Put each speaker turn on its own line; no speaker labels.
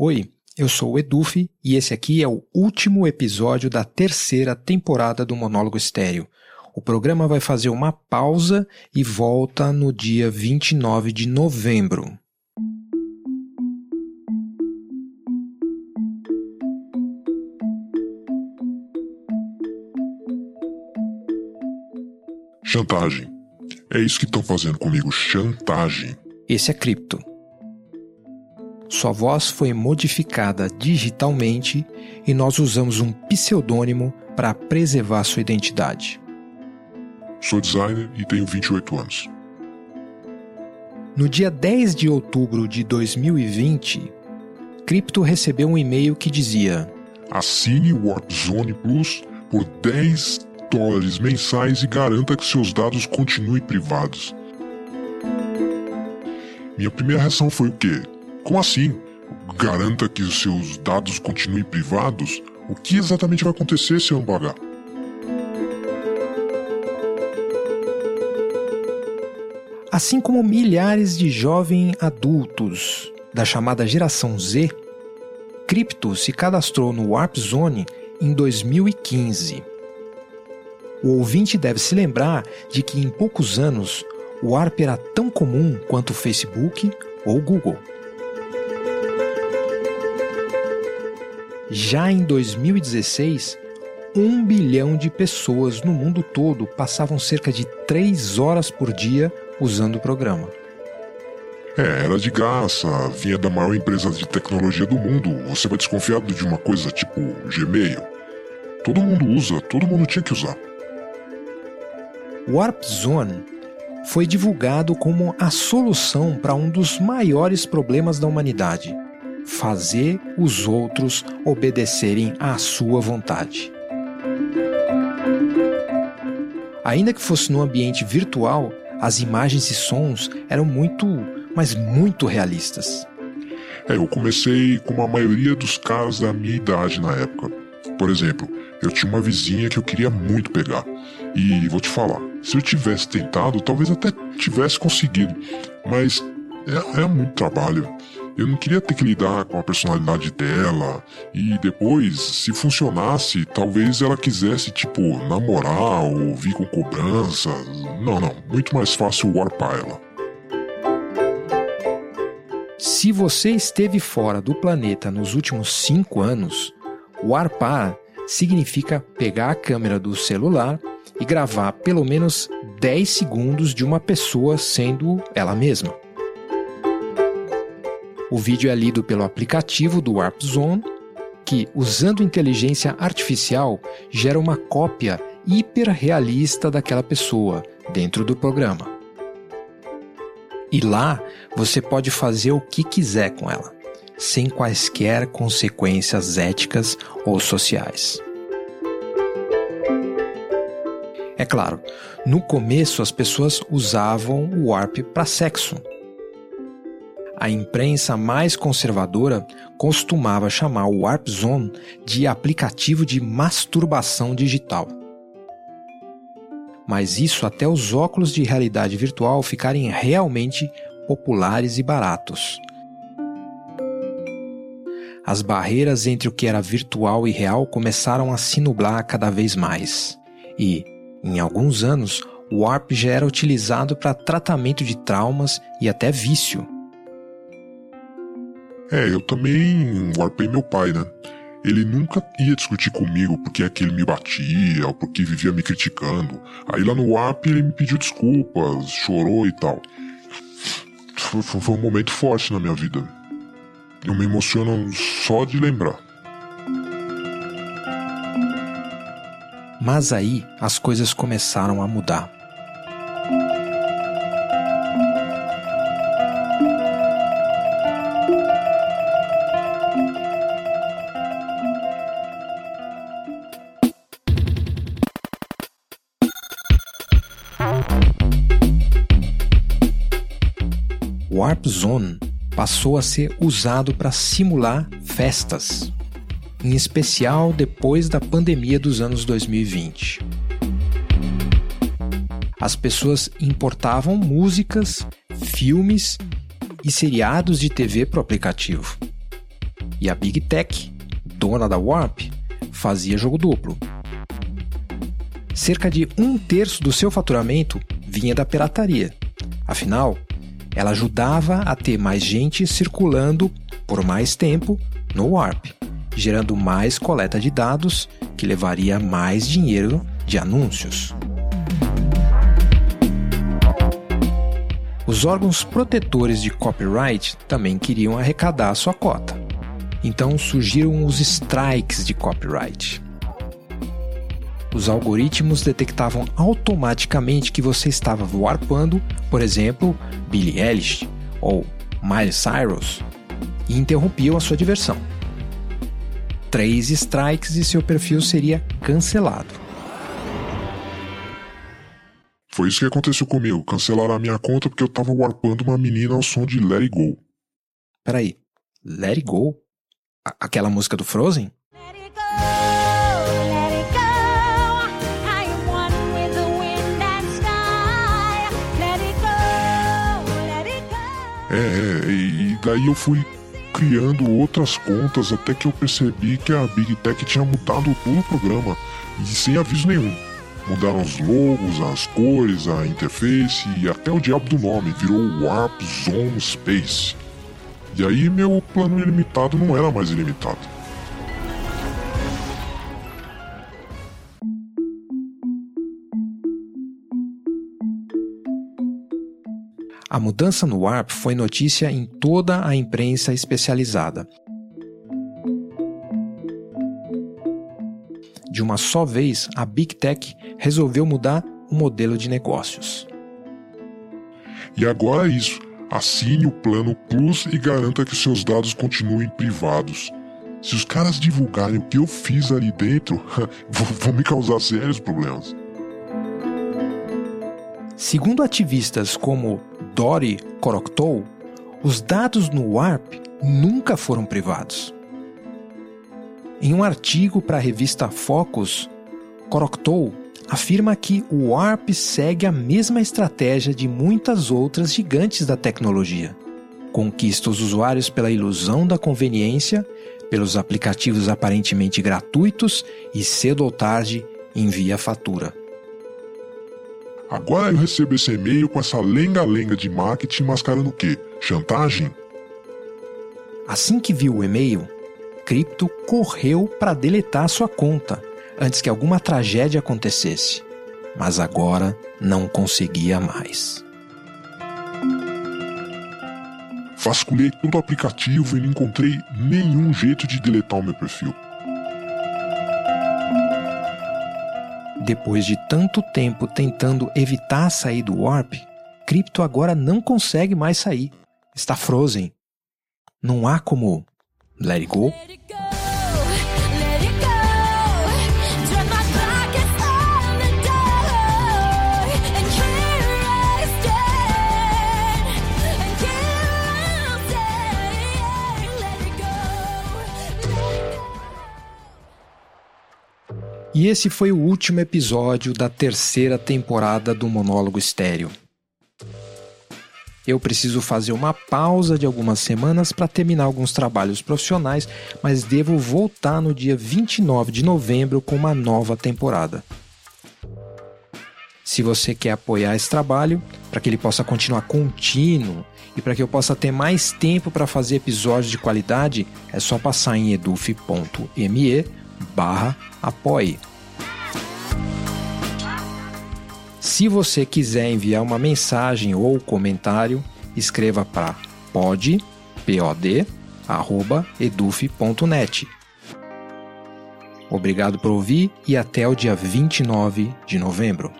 Oi, eu sou o Edufi e esse aqui é o último episódio da terceira temporada do Monólogo Estéreo. O programa vai fazer uma pausa e volta no dia 29 de novembro.
Chantagem. É isso que estão fazendo comigo, chantagem.
Esse é Cripto. Sua voz foi modificada digitalmente e nós usamos um pseudônimo para preservar sua identidade.
Sou designer e tenho 28 anos.
No dia 10 de outubro de 2020, Crypto recebeu um e-mail que dizia:
Assine o Warp Zone Plus por 10 dólares mensais e garanta que seus dados continuem privados. Minha primeira reação foi o quê? Como assim? Garanta que os seus dados continuem privados? O que exatamente vai acontecer se eu não pagar?
Assim como milhares de jovens adultos da chamada geração Z, Crypto se cadastrou no Warp Zone em 2015. O ouvinte deve se lembrar de que em poucos anos o Warp era tão comum quanto o Facebook ou o Google. Já em 2016, um bilhão de pessoas no mundo todo passavam cerca de três horas por dia usando o programa.
É, era de graça, vinha da maior empresa de tecnologia do mundo. Você vai desconfiado de uma coisa tipo Gmail? Todo mundo usa, todo mundo tinha que usar.
Warp Zone foi divulgado como a solução para um dos maiores problemas da humanidade fazer os outros obedecerem à sua vontade. Ainda que fosse no ambiente virtual, as imagens e sons eram muito, mas muito realistas.
É, eu comecei com a maioria dos caras da minha idade na época. Por exemplo, eu tinha uma vizinha que eu queria muito pegar. E vou te falar, se eu tivesse tentado, talvez até tivesse conseguido. Mas é, é muito trabalho. Eu não queria ter que lidar com a personalidade dela e depois, se funcionasse, talvez ela quisesse, tipo, namorar ou vir com cobranças. Não, não, muito mais fácil warpar ela.
Se você esteve fora do planeta nos últimos cinco anos, warpar significa pegar a câmera do celular e gravar pelo menos 10 segundos de uma pessoa sendo ela mesma. O vídeo é lido pelo aplicativo do Warp Zone, que, usando inteligência artificial, gera uma cópia hiperrealista daquela pessoa dentro do programa. E lá você pode fazer o que quiser com ela, sem quaisquer consequências éticas ou sociais. É claro, no começo as pessoas usavam o Warp para sexo, a imprensa mais conservadora costumava chamar o Warp Zone de aplicativo de masturbação digital. Mas isso até os óculos de realidade virtual ficarem realmente populares e baratos. As barreiras entre o que era virtual e real começaram a se nublar cada vez mais. E, em alguns anos, o Warp já era utilizado para tratamento de traumas e até vício.
É, eu também warpei meu pai, né? Ele nunca ia discutir comigo porque é que ele me batia ou porque vivia me criticando. Aí lá no Warp ele me pediu desculpas, chorou e tal. Foi, foi um momento forte na minha vida. Eu me emociono só de lembrar.
Mas aí as coisas começaram a mudar. Warp Zone passou a ser usado para simular festas, em especial depois da pandemia dos anos 2020. As pessoas importavam músicas, filmes e seriados de TV para o aplicativo. E a Big Tech, dona da Warp, fazia jogo duplo. Cerca de um terço do seu faturamento vinha da pirataria. Afinal, ela ajudava a ter mais gente circulando por mais tempo no Warp, gerando mais coleta de dados que levaria mais dinheiro de anúncios. Os órgãos protetores de copyright também queriam arrecadar sua cota. Então surgiram os strikes de copyright. Os algoritmos detectavam automaticamente que você estava warpando, por exemplo, Billie Eilish ou Miley Cyrus, e interrompiam a sua diversão. Três strikes e seu perfil seria cancelado.
Foi isso que aconteceu comigo. Cancelaram a minha conta porque eu tava warpando uma menina ao som de Let It Go.
Peraí, Let It Go? A aquela música do Frozen?
É, e daí eu fui criando outras contas até que eu percebi que a Big Tech tinha mudado todo o programa e sem aviso nenhum. Mudaram os logos, as cores, a interface e até o diabo do nome, virou Warp Zone Space. E aí meu plano ilimitado não era mais ilimitado.
A mudança no Warp foi notícia em toda a imprensa especializada. De uma só vez, a Big Tech resolveu mudar o modelo de negócios.
E agora é isso. Assine o plano Plus e garanta que seus dados continuem privados. Se os caras divulgarem o que eu fiz ali dentro, vão me causar sérios problemas.
Segundo ativistas como Dory Koroktou, os dados no Warp nunca foram privados. Em um artigo para a revista Focus, Koroktou afirma que o Warp segue a mesma estratégia de muitas outras gigantes da tecnologia. Conquista os usuários pela ilusão da conveniência, pelos aplicativos aparentemente gratuitos e cedo ou tarde envia fatura.
Agora eu recebo esse e-mail com essa lenga-lenga de marketing mascarando o quê? Chantagem?
Assim que viu o e-mail, Crypto correu para deletar sua conta antes que alguma tragédia acontecesse, mas agora não conseguia mais.
Vasculhei todo o aplicativo e não encontrei nenhum jeito de deletar o meu perfil.
Depois de tanto tempo tentando evitar sair do Warp, Crypto agora não consegue mais sair. Está frozen. Não há como let it go. E esse foi o último episódio da terceira temporada do Monólogo Estéreo. Eu preciso fazer uma pausa de algumas semanas para terminar alguns trabalhos profissionais, mas devo voltar no dia 29 de novembro com uma nova temporada. Se você quer apoiar esse trabalho, para que ele possa continuar contínuo e para que eu possa ter mais tempo para fazer episódios de qualidade, é só passar em eduf.me barra apoie. Se você quiser enviar uma mensagem ou comentário, escreva para pod. Obrigado por ouvir e até o dia 29 de novembro.